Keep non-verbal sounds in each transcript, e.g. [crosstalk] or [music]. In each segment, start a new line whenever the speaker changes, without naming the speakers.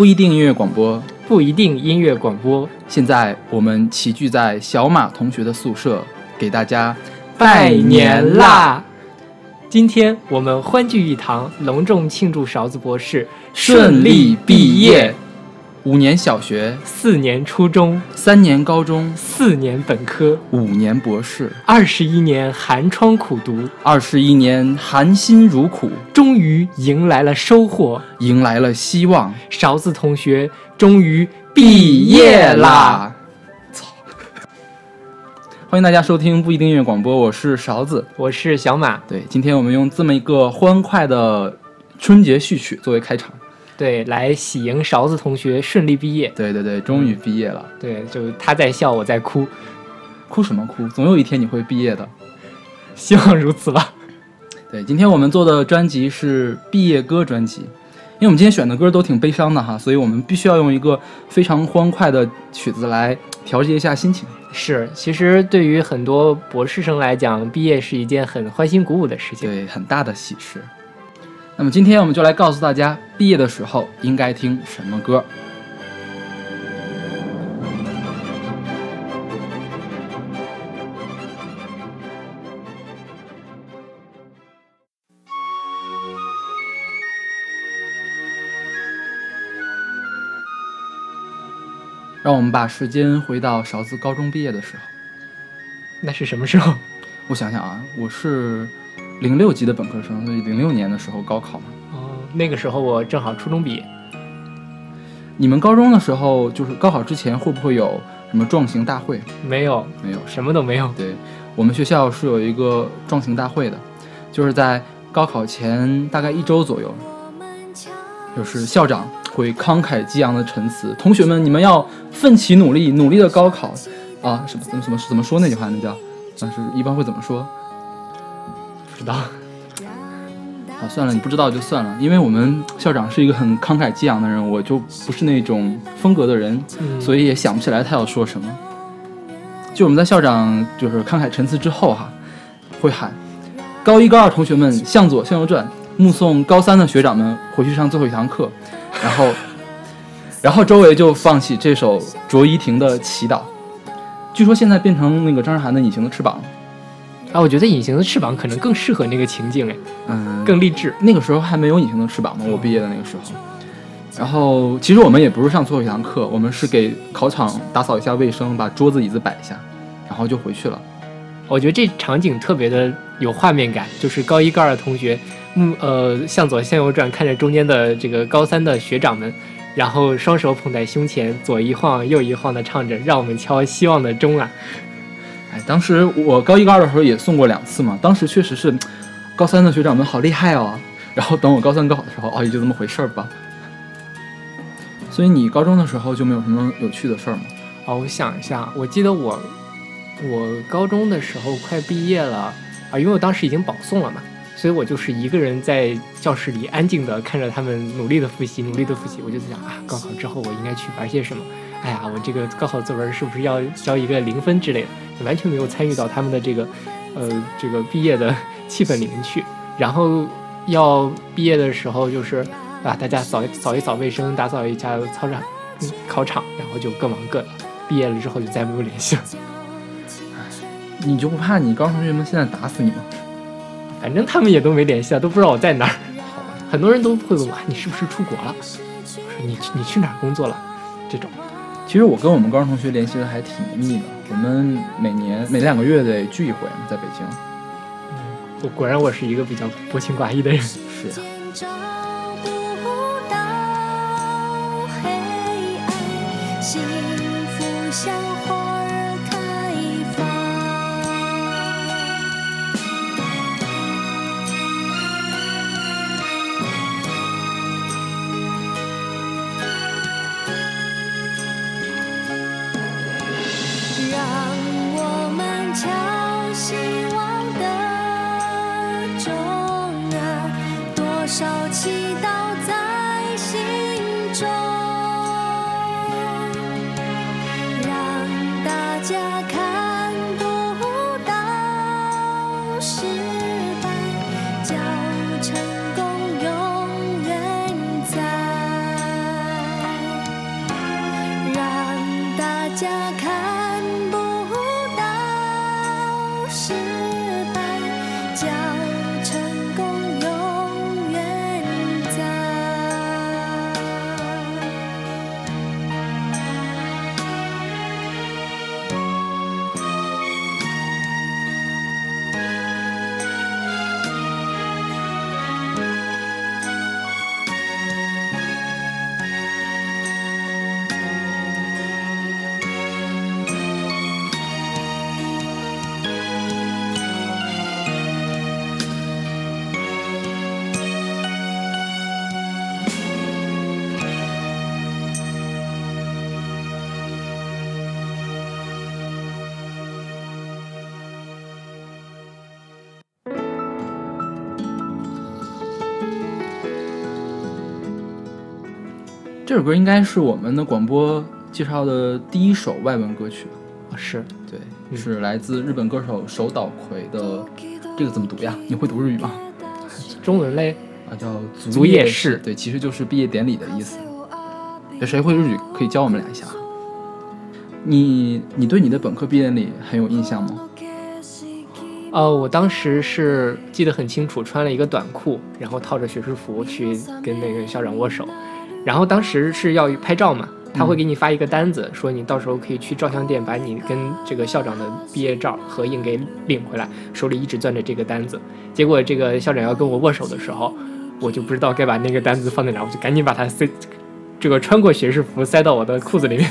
不一定音乐广播，
不一定音乐广播。
现在我们齐聚在小马同学的宿舍，给大家
拜年啦！今天我们欢聚一堂，隆重庆祝勺子博士
顺利毕业。五年小学，
四年初中，
三年高中，
四年本科，
五年博士，
二十一年寒窗苦读，
二十一年含辛茹苦，
终于迎来了收获，
迎来了希望。
勺子同学终于毕业啦！
操！欢迎大家收听不一定音乐广播，我是勺子，
我是小马。
对，今天我们用这么一个欢快的春节序曲作为开场。
对，来喜迎勺子同学顺利毕业。
对对对，终于毕业了。
对，就他在笑，我在哭，
哭什么哭？总有一天你会毕业的，
希望如此吧。
对，今天我们做的专辑是毕业歌专辑，因为我们今天选的歌都挺悲伤的哈，所以我们必须要用一个非常欢快的曲子来调节一下心情。
是，其实对于很多博士生来讲，毕业是一件很欢欣鼓舞的事情，
对，很大的喜事。那么今天我们就来告诉大家，毕业的时候应该听什么歌。让我们把时间回到勺子高中毕业的时候。
那是什么时候？
我想想啊，我是。零六级的本科生，所以零六年的时候高考嘛。
哦，那个时候我正好初中毕业。
你们高中的时候，就是高考之前会不会有什么壮行大会？
没有，
没有，
什么都没有。
对，我们学校是有一个壮行大会的，就是在高考前大概一周左右，就是校长会慷慨激昂的陈词：“同学们，你们要奋起努力，努力的高考啊！”什么怎么怎么怎么说那句话？那叫，但是一般会怎么说？
知道，
好算了，你不知道就算了。因为我们校长是一个很慷慨激昂的人，我就不是那种风格的人，所以也想不起来他要说什么。就我们在校长就是慷慨陈词之后哈，会喊高一高二同学们向左向右转，目送高三的学长们回去上最后一堂课，然后，然后周围就放起这首卓依婷的祈祷。据说现在变成那个张韶涵的隐形的翅膀了。
啊，我觉得隐形的翅膀可能更适合那个情境哎，
嗯，
更励志。
那个时候还没有隐形的翅膀吗，我毕业的那个时候。然后其实我们也不是上最后一堂课，我们是给考场打扫一下卫生，把桌子椅子摆一下，然后就回去了。
我觉得这场景特别的有画面感，就是高一高二的同学，嗯呃向左向右转，看着中间的这个高三的学长们，然后双手捧在胸前，左一晃右一晃的唱着，让我们敲希望的钟啊。
哎，当时我高一高二的时候也送过两次嘛，当时确实是高三的学长们好厉害哦。[laughs] 然后等我高三高考的时候，哦，也就这么回事儿吧。所以你高中的时候就没有什么有趣的事儿吗？
哦，我想一下，我记得我我高中的时候快毕业了啊，因为我当时已经保送了嘛，所以我就是一个人在教室里安静的看着他们努力的复习，努力的复习，我就在想啊，高考之后我应该去玩些什么？哎呀，我这个高考作文是不是要交一个零分之类的？完全没有参与到他们的这个，呃，这个毕业的气氛里面去。然后要毕业的时候，就是啊，大家扫扫一扫卫生，打扫一下操场、嗯考场，然后就各忙各的。毕业了之后就再没有联系了。
你就不怕你高中同学们现在打死你吗？
反正他们也都没联系啊，都不知道我在哪儿。很多人都会问我，你是不是出国了？我说你你去哪儿工作了？这种。
其实我跟我们高中同学联系的还挺密的，我们每年每两个月得聚一回，在北京。
我果然我是一个比较薄情寡义的人。
是。
啊，
这首歌应该是我们的广播介绍的第一首外文歌曲
啊，是
对，是来自日本歌手手岛葵的，这个怎么读呀？你会读日语吗？[laughs]
中文嘞
啊，叫
足业式，
对，其实就是毕业典礼的意思。有谁会日语可以教我们俩一下？你你对你的本科毕业典礼很有印象吗？
呃，我当时是记得很清楚，穿了一个短裤，然后套着学士服去跟那个校长握手。然后当时是要拍照嘛，他会给你发一个单子，说你到时候可以去照相店把你跟这个校长的毕业照合影给领回来。手里一直攥着这个单子，结果这个校长要跟我握手的时候，我就不知道该把那个单子放在哪，我就赶紧把它塞，[laughs] 这个穿过学士服塞到我的裤子里面，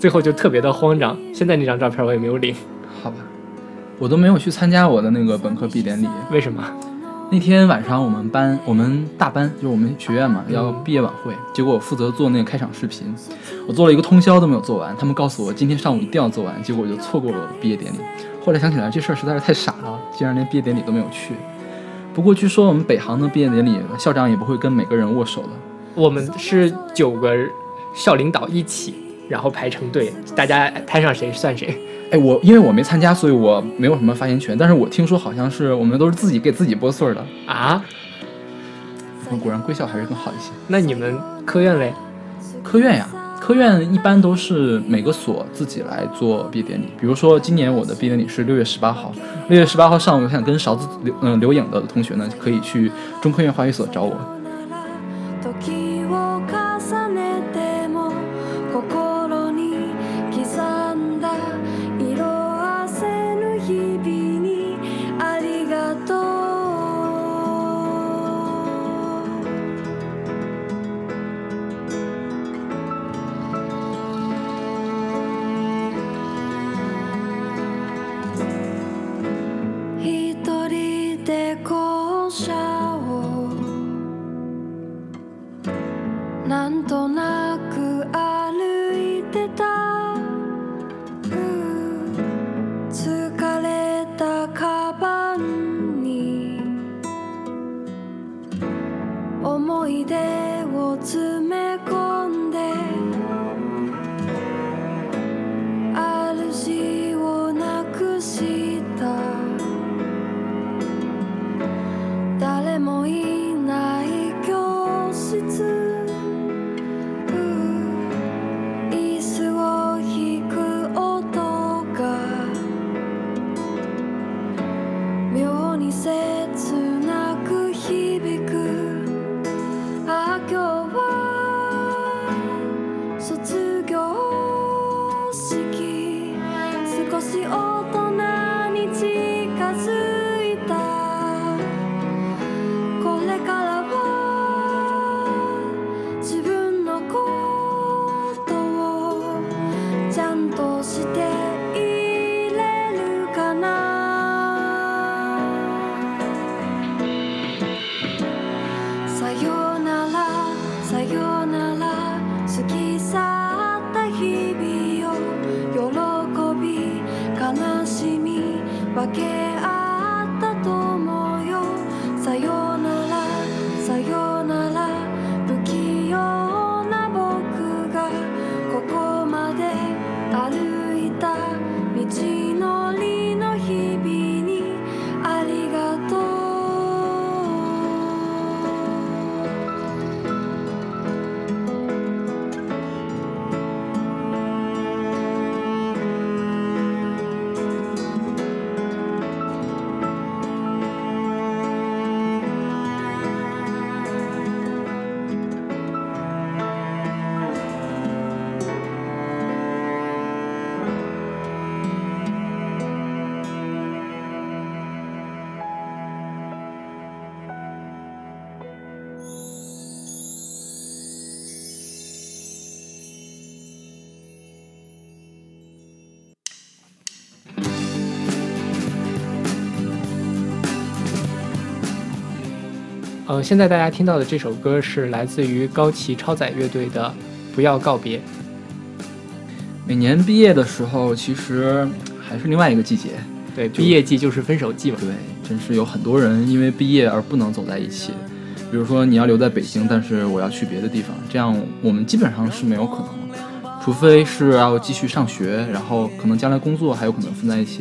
最后就特别的慌张。现在那张照片我也没有领，
好吧，我都没有去参加我的那个本科毕业典礼，
为什么？
那天晚上我们班，我们大班就是我们学院嘛，要毕业晚会。结果我负责做那个开场视频，我做了一个通宵都没有做完。他们告诉我今天上午一定要做完，结果我就错过了毕业典礼。后来想起来这事儿实在是太傻了，竟然连毕业典礼都没有去。不过据说我们北航的毕业典礼，校长也不会跟每个人握手的。
我们是九个校领导一起，然后排成队，大家摊上谁算谁。
哎，我因为我没参加，所以我没有什么发言权。但是我听说好像是我们都是自己给自己拨穗儿的
啊。
果然贵校还是更好一些。
那你们科院嘞？
科院呀，科院一般都是每个所自己来做毕业典礼。比如说今年我的毕业典礼是六月十八号，六月十八号上午，我想跟勺子留嗯留影的同学呢，可以去中科院化学所找我。
呃，现在大家听到的这首歌是来自于高崎超载乐队的《不要告别》。
每年毕业的时候，其实还是另外一个季节。
对，毕业季就是分手季嘛。
对，真是有很多人因为毕业而不能走在一起。
比如说你要留在北京，但是我要去别的地方，这样我们基本上是没有可能的，除非是要继续上学，然后可能将来工作还有可能分在一起。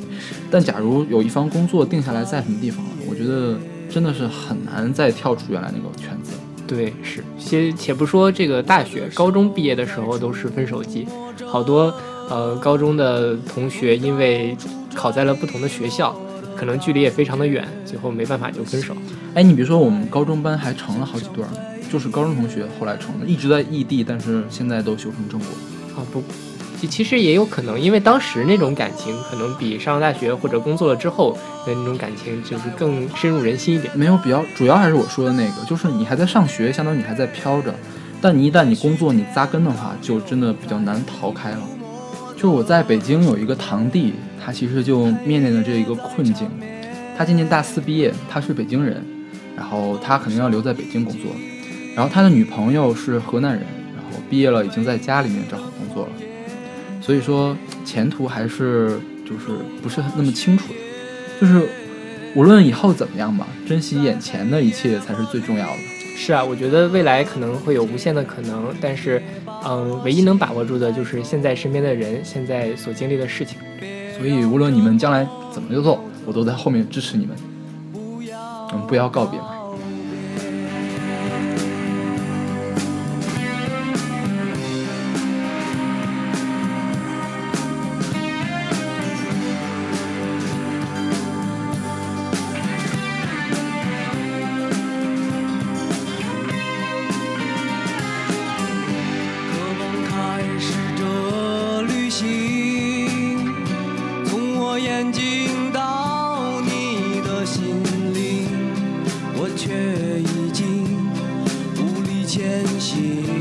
但假如有一方工作定下来在什么地方，我觉得真的是很难再跳出原来那个圈子。
对，是。先且不说这个大学、高中毕业的时候都是分手季，好多呃高中的同学因为考在了不同的学校。可能距离也非常的远，最后没办法就分手。
哎，你别说，我们高中班还成了好几对儿，就是高中同学后来成了，一直在异地，但是现在都修成正果。
啊不，其实也有可能，因为当时那种感情可能比上了大学或者工作了之后的那种感情就是更深入人心一点。
没有比较，主要还是我说的那个，就是你还在上学，相当于你还在飘着，但你一旦你工作你扎根的话，就真的比较难逃开了。就我在北京有一个堂弟。他其实就面临着这一个困境，他今年大四毕业，他是北京人，然后他肯定要留在北京工作，然后他的女朋友是河南人，然后毕业了已经在家里面找好工作了，所以说前途还是就是不是那么清楚的，就是无论以后怎么样吧，珍惜眼前的一切才是最重要的。
是啊，我觉得未来可能会有无限的可能，但是嗯，唯一能把握住的就是现在身边的人，现在所经历的事情。
所以，无论你们将来怎么做，我都在后面支持你们。嗯，不要告别嘛。眼睛到你的心里我却已经无力前行。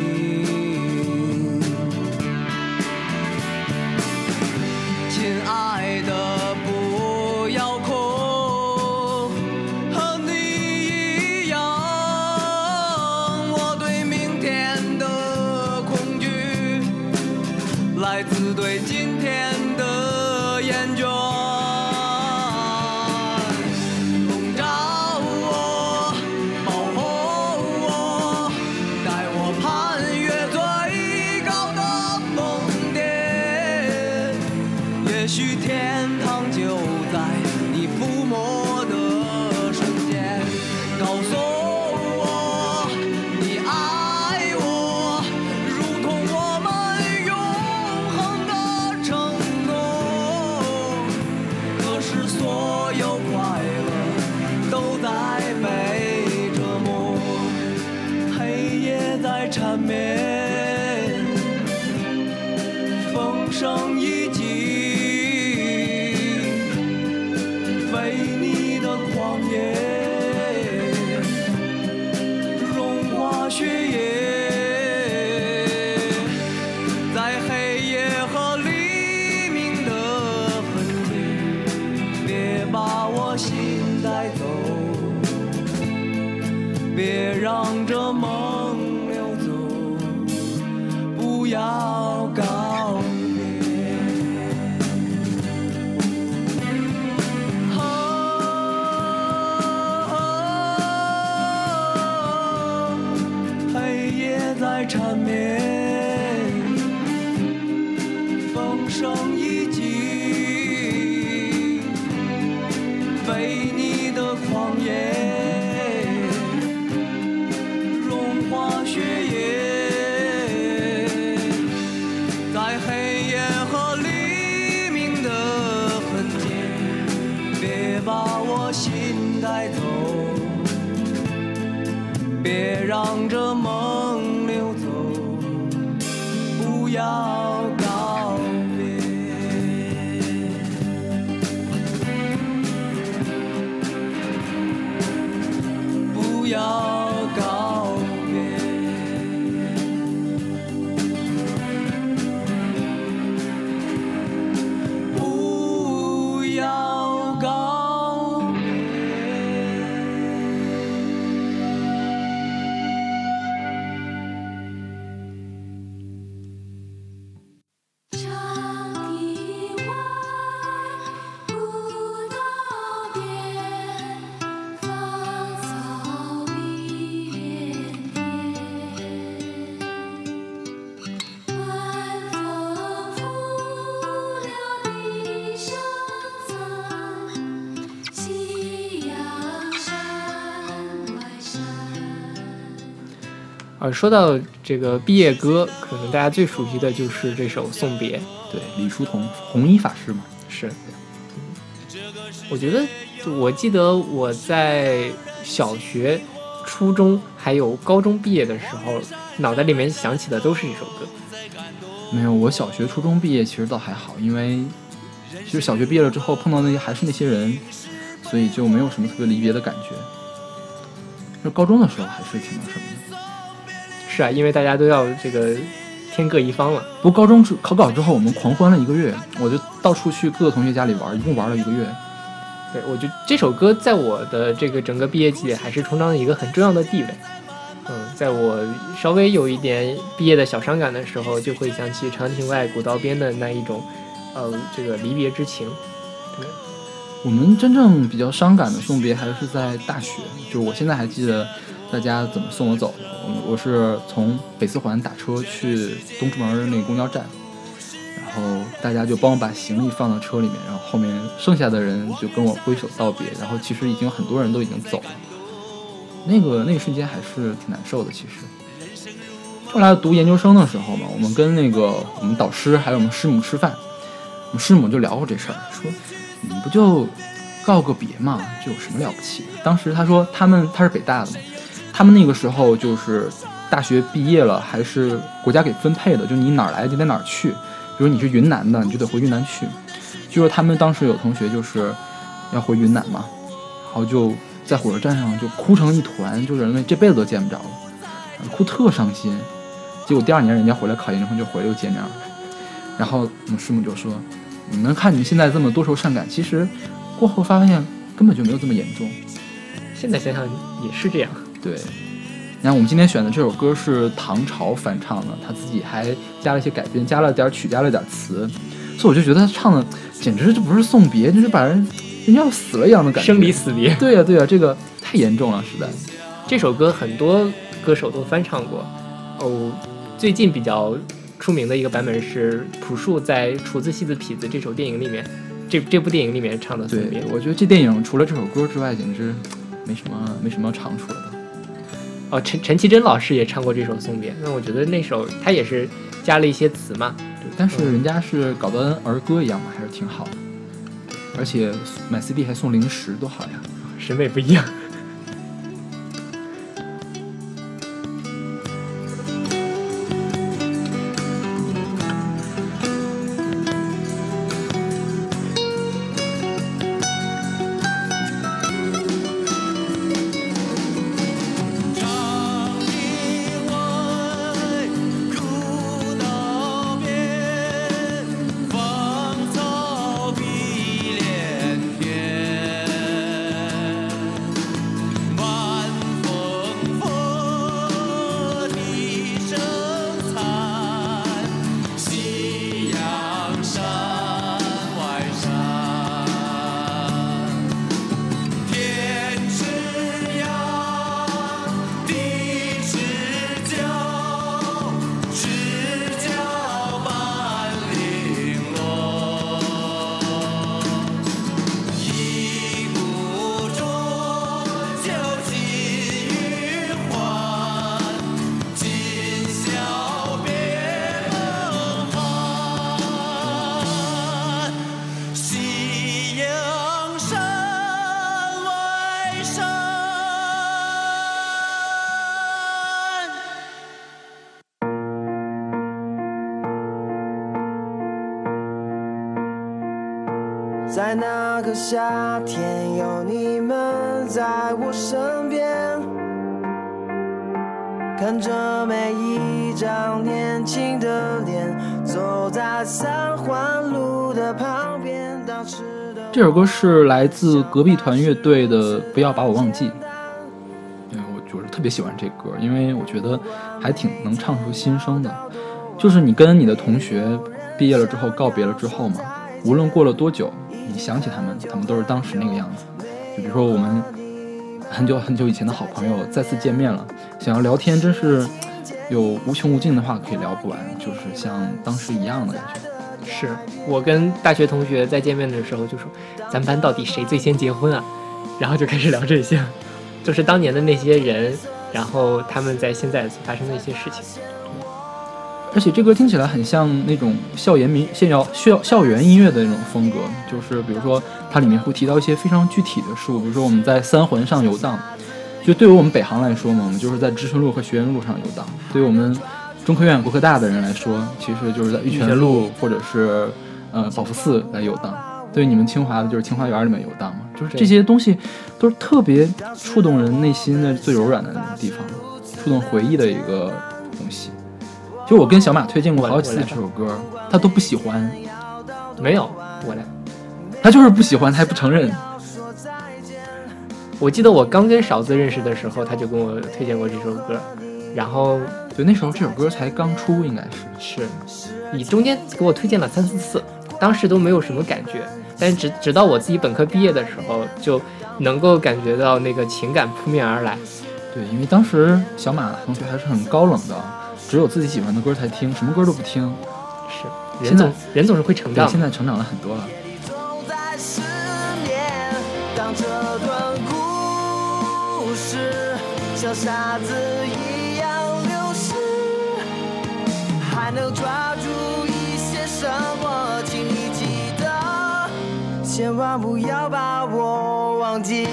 别让这梦溜走。不要
呃，说到这个毕业歌，可能大家最熟悉的就是这首《送别》。
对，李叔同红衣法师嘛。
是。我觉得，我记得我在小学、初中还有高中毕业的时候，脑袋里面想起的都是这首歌。
没有，我小学、初中毕业其实倒还好，因为其实小学毕业了之后碰到那些还是那些人，所以就没有什么特别离别的感觉。就高中的时候还是挺那什么的。
是啊，因为大家都要这个天各一方了。
不过高中考考之后，我们狂欢了一个月，我就到处去各个同学家里玩，一共玩了一个月。
对，我觉得这首歌在我的这个整个毕业季还是充当了一个很重要的地位。嗯，在我稍微有一点毕业的小伤感的时候，就会想起长亭外古道边的那一种，呃，这个离别之情。对，
我们真正比较伤感的送别还是在大学，就是我现在还记得大家怎么送我走的。我我是从北四环打车去东直门那个公交站。然后大家就帮我把行李放到车里面，然后后面剩下的人就跟我挥手道别。然后其实已经很多人都已经走了，那个那个瞬间还是挺难受的。其实后来读研究生的时候嘛，我们跟那个我们导师还有我们师母吃饭，我们师母就聊过这事儿，说你们不就告个别嘛，这有什么了不起？当时他说他们他是北大的嘛，他们那个时候就是大学毕业了还是国家给分配的，就你哪儿来就得哪儿去。比如你是云南的，你就得回云南去。就说他们当时有同学就是要回云南嘛，然后就在火车站上就哭成一团，就认为这辈子都见不着了，哭特伤心。结果第二年人家回来考研之后就回来又见面了。然后我们师母就说：“你们看你们现在这么多愁善感，其实过后发现根本就没有这么严重。”
现在想想也是这样。
对。然后我们今天选的这首歌是唐朝翻唱的，他自己还加了一些改编，加了点曲，加了点词，所以我就觉得他唱的简直就不是送别，就是把人人家要死了一样的感觉，
生离死别。
对呀对呀，这个太严重了，实在。
这首歌很多歌手都翻唱过，哦，最近比较出名的一个版本是朴树在《厨子戏子痞子》这首电影里面，这这部电影里面唱的送别。
我觉得这电影除了这首歌之外，简直没什么没什么唱出来的。
哦，陈陈绮贞老师也唱过这首《送别》，那我觉得那首他也是加了一些词嘛，
对，但是人家是搞得儿歌一样嘛，还是挺好的，而且买 CD 还送零食，多好呀，
审美不一样。
夏天，有你们在我身边，看着每一张年轻的脸，走在三环路的旁边。
这首歌是来自隔壁团乐队的《不要把我忘记》。对，我就是特别喜欢这歌，因为我觉得还挺能唱出心声的。就是你跟你的同学毕业了之后告别了之后嘛，无论过了多久。想起他们，他们都是当时那个样子。就比如说我们很久很久以前的好朋友再次见面了，想要聊天，真是有无穷无尽的话可以聊不完，就是像当时一样的感觉。
是我跟大学同学再见面的时候就说，咱班到底谁最先结婚啊？[laughs] 然后就开始聊这些，就是当年的那些人，然后他们在现在所发生的一些事情。
而且这歌听起来很像那种校园民、校校校校园音乐的那种风格，就是比如说它里面会提到一些非常具体的事物，比如说我们在三环上游荡，就对于我们北航来说嘛，我们就是在知春路和学院路上游荡；对于我们中科院、国科大的人来说，其实就是在玉泉路或者是呃宝福寺来游荡；对于你们清华的，就是清华园里面游荡嘛。就是这些东西都是特别触动人内心的最柔软的地方，触动回忆的一个东西。就我跟小马推荐过好几次这首歌，他都不喜欢。
没有，我来。
他就是不喜欢，他还不承认。
我记得我刚跟勺子认识的时候，他就跟我推荐过这首歌，然后
就那时候这首歌才刚出，应该
是是。你中间给我推荐了三四次，当时都没有什么感觉。但直直到我自己本科毕业的时候，就能够感觉到那个情感扑面而来。
对，因为当时小马同学还是很高冷的，只有自己喜欢的歌才听，什么歌都不听。
是，人总人总是会成长。
现在成长了很多了。像沙子一样流失还能抓住一些什么？请你记得千万不要把我忘记。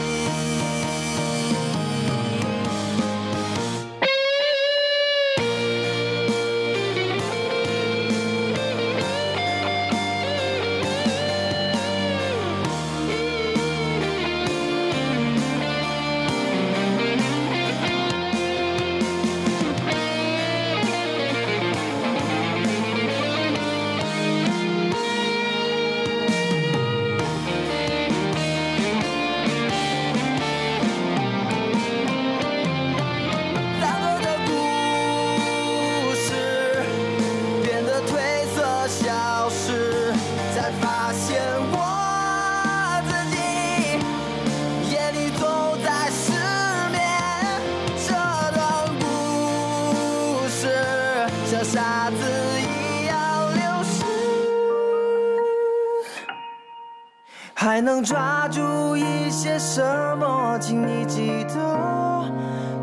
还能抓住一些什么？请你记得，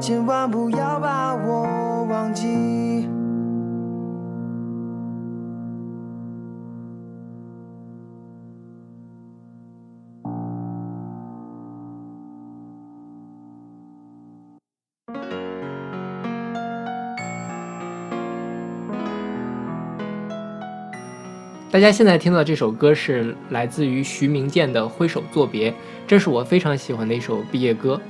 千万不要把我忘记。
大家现在听到这首歌是来自于徐明建的《挥手作别》，这是我非常喜欢的一首毕业歌。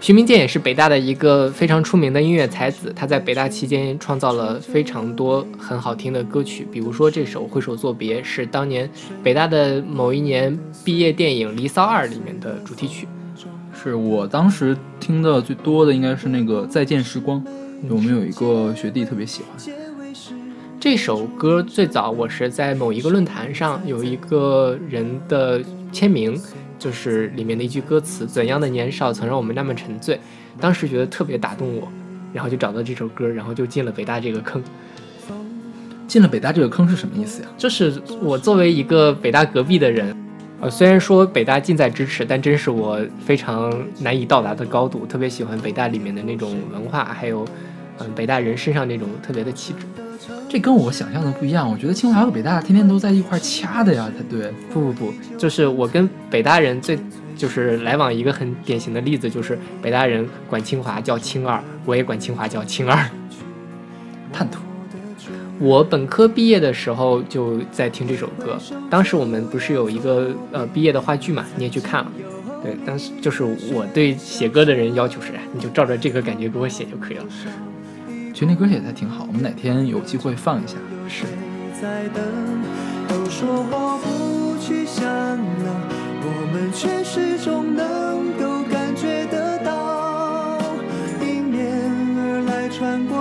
徐明建也是北大的一个非常出名的音乐才子，他在北大期间创造了非常多很好听的歌曲，比如说这首《挥手作别》是当年北大的某一年毕业电影《离骚二》里面的主题曲。
是我当时听的最多的应该是那个《再见时光》，我们有一个学弟特别喜欢。
这首歌最早我是在某一个论坛上有一个人的签名，就是里面的一句歌词：“怎样的年少曾让我们那么沉醉？”当时觉得特别打动我，然后就找到这首歌，然后就进了北大这个坑。
进了北大这个坑是什么意思呀？
就是我作为一个北大隔壁的人，呃，虽然说北大近在咫尺，但真是我非常难以到达的高度。特别喜欢北大里面的那种文化，还有，嗯，北大人身上那种特别的气质。
这跟我想象的不一样，我觉得清华和北大天天都在一块掐的呀，才对。
不不不，就是我跟北大人最就是来往一个很典型的例子，就是北大人管清华叫清二，我也管清华叫清二。[laughs]
叛徒。
我本科毕业的时候就在听这首歌，当时我们不是有一个呃毕业的话剧嘛，你也去看了。对，当时就是我对写歌的人要求是，你就照着这个感觉给我写就可以了。
其实那歌写的挺好，我们哪天有机会放一下。
是。
都说我不去想了，我们却始终能够感觉得到，迎面而来穿过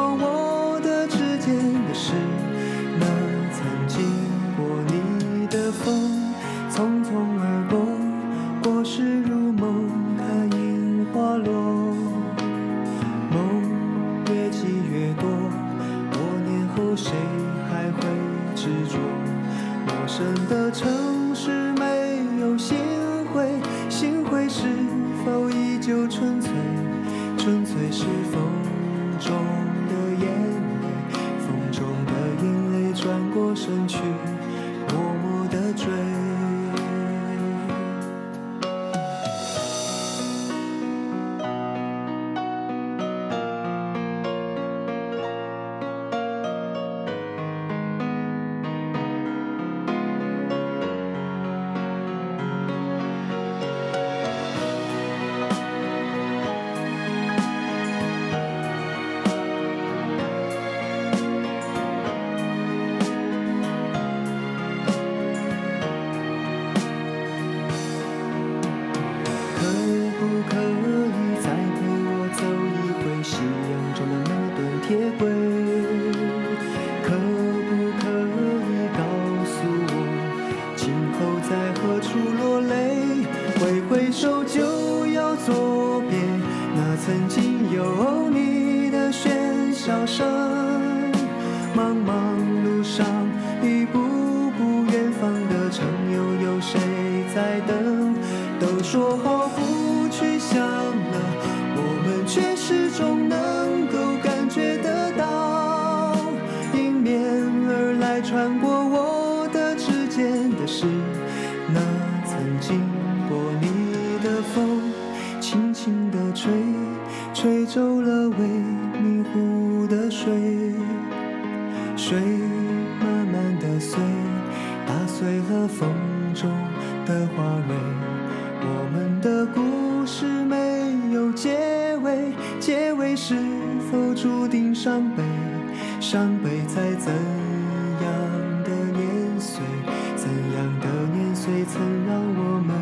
谁曾让我们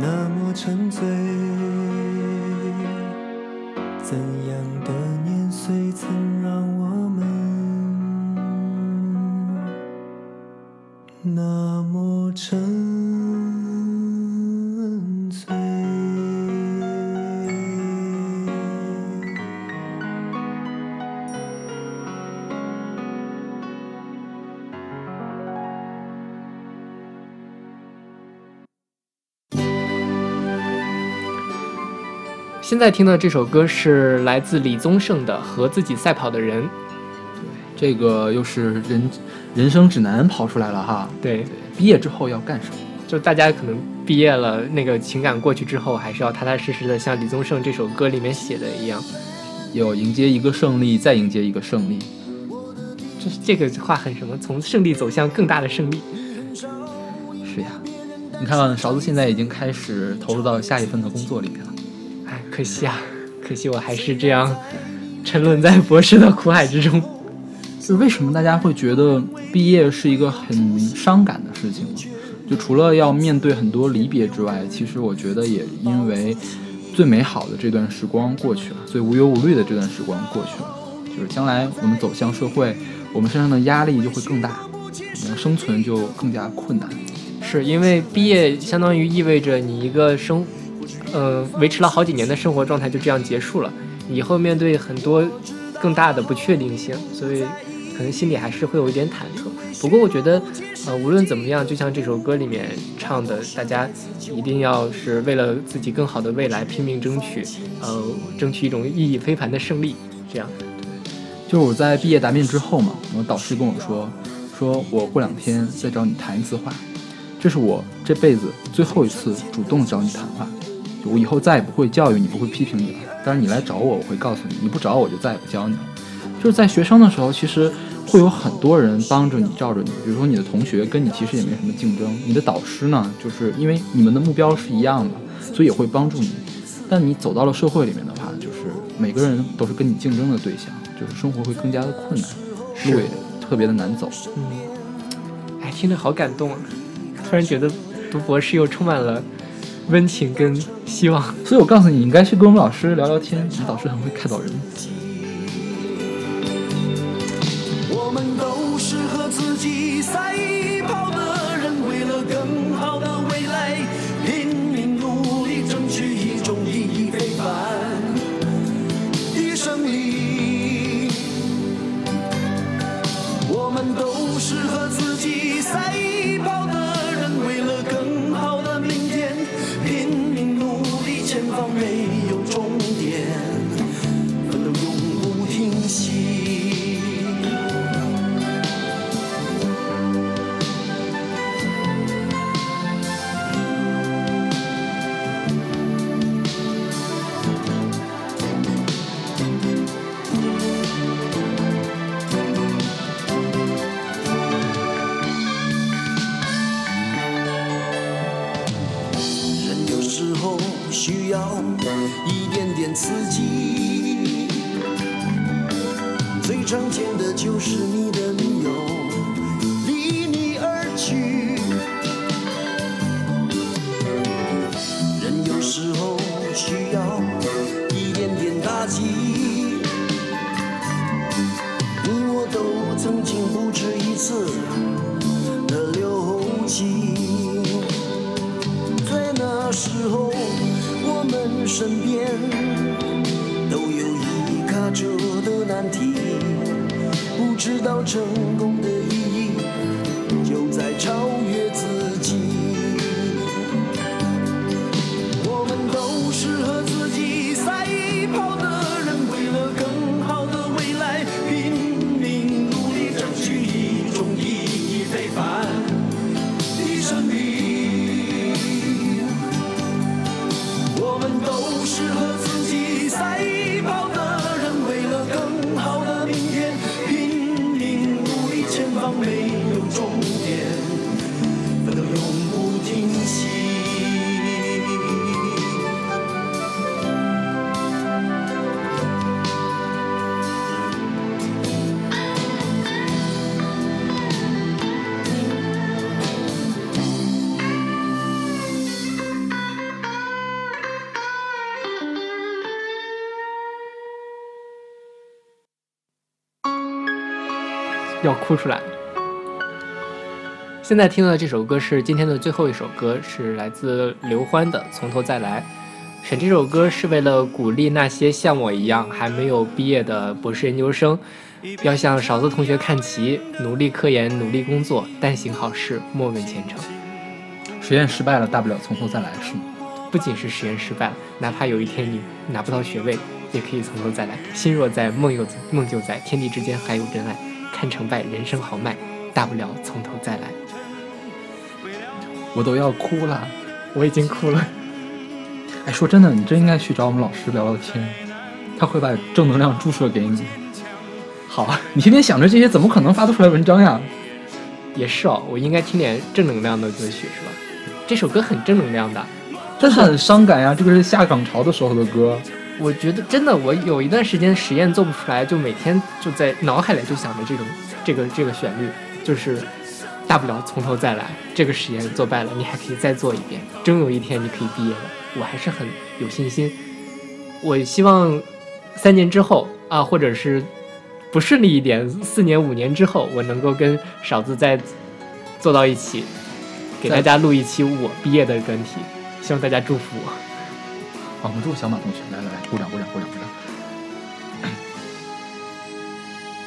那么沉醉？怎
现在听的这首歌是来自李宗盛的《和自己赛跑的人》。
这个又是人人生指南跑出来了哈。
对，
毕业之后要干什么？
就大家可能毕业了，那个情感过去之后，还是要踏踏实实的，像李宗盛这首歌里面写的一样。
要迎接一个胜利，再迎接一个胜利。
这这个话很什么？从胜利走向更大的胜利。
是呀，你看看勺子现在已经开始投入到下一份的工作里面了。
哎，可惜啊，可惜我还是这样沉沦在博士的苦海之中。
就为什么大家会觉得毕业是一个很伤感的事情呢？就除了要面对很多离别之外，其实我觉得也因为最美好的这段时光过去了，最无忧无虑的这段时光过去了，就是将来我们走向社会，我们身上的压力就会更大，我们生存就更加困难。
是因为毕业相当于意味着你一个生，呃，维持了好几年的生活状态就这样结束了，以后面对很多更大的不确定性，所以可能心里还是会有一点忐忑。不过我觉得，呃，无论怎么样，就像这首歌里面唱的，大家一定要是为了自己更好的未来拼命争取，呃，争取一种意义非凡的胜利。这样，
就是我在毕业答辩之后嘛，我导师跟我说，说我过两天再找你谈一次话，这是我这辈子最后一次主动找你谈话，我以后再也不会教育你，不会批评你了。但是你来找我，我会告诉你，你不找我就再也不教你了。就是在学生的时候，其实会有很多人帮着你、罩着你，比如说你的同学跟你其实也没什么竞争，你的导师呢，就是因为你们的目标是一样的，所以也会帮助你。但你走到了社会里面的话，就是每个人都是跟你竞争的对象，就是生活会更加的困难，路也特别的难走。
嗯，哎，听着好感动啊！突然觉得读博士又充满了温情跟希望。[laughs]
所以我告诉你，你应该去跟我们老师聊聊天，你导师很会开导人。
我们都是和自己赛需要一点点刺激，最常见的就是你的女友身边都有一卡车的难题，不知道成功的
哭出来了。现在听到的这首歌是今天的最后一首歌，是来自刘欢的《从头再来》。选这首歌是为了鼓励那些像我一样还没有毕业的博士研究生，要向勺子同学看齐，努力科研，努力工作，但行好事，莫问前程。
实验失败了，大不了从头再来，是吗？
不仅是实验失败了，哪怕有一天你拿不到学位，也可以从头再来。心若在，梦又梦就在，天地之间还有真爱。看成败，人生豪迈，大不了从头再来。
我都要哭了。
我已经哭了。
哎，说真的，你真应该去找我们老师聊聊天，他会把正能量注射给你。
好啊，
你天天想着这些，怎么可能发得出来文章呀？
也是哦，我应该听点正能量的歌曲是吧？这首歌很正能量的，
但是很 [laughs] 伤感呀！这个是下岗潮的时候的歌。
我觉得真的，我有一段时间实验做不出来，就每天就在脑海里就想着这种这个这个旋律，就是大不了从头再来。这个实验做败了，你还可以再做一遍，终有一天你可以毕业的。我还是很有信心。我希望三年之后啊，或者是不顺利一点，四年五年之后，我能够跟勺子再坐到一起，给大家录一期我毕业的专题。希望大家祝福我。
好，我们祝小马同学，来来来，鼓掌鼓掌鼓掌鼓掌。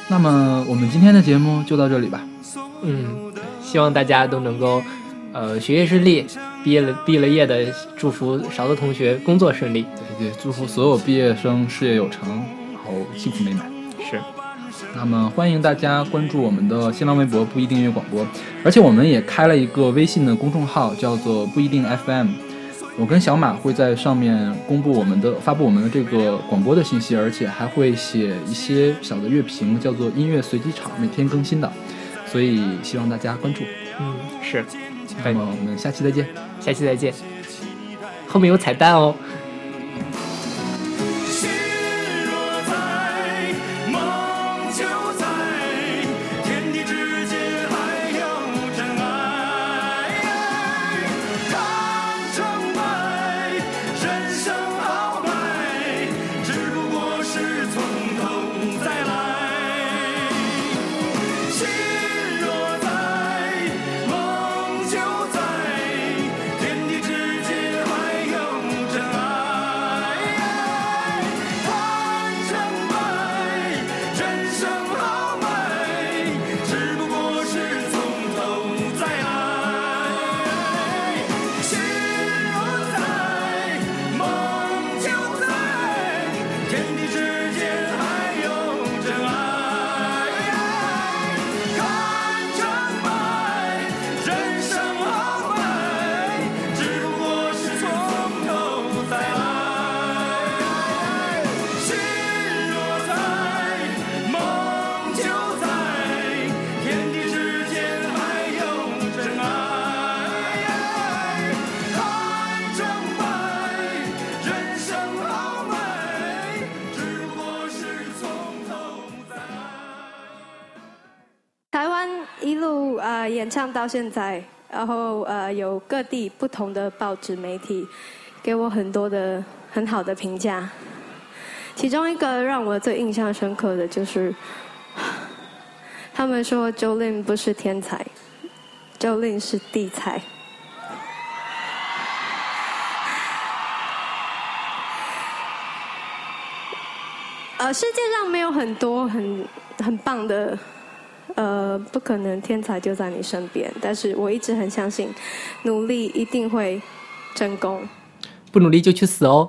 那么我们今天的节目就到这里吧。
嗯，希望大家都能够，呃，学业顺利，毕业了毕了业的，祝福勺子同学工作顺利。
对对，祝福所有毕业生事业有成，然后幸福美满。
是，
那么欢迎大家关注我们的新浪微博不一定音乐广播，而且我们也开了一个微信的公众号，叫做不一定 FM。我跟小马会在上面公布我们的发布我们的这个广播的信息，而且还会写一些小的乐评，叫做音乐随机场，每天更新的，所以希望大家关注。
嗯，是，
那么我们下期再见。
下期再见。后面有彩蛋哦。
到现在，然后呃有各地不同的报纸媒体给我很多的很好的评价，其中一个让我最印象深刻的就是，他们说 Jolin 不是天才，Jolin 是地才。呃，世界上没有很多很很棒的，呃，不可能天才就在你身边。但是我一直很相信，努力一定会成功。
不努力就去死哦。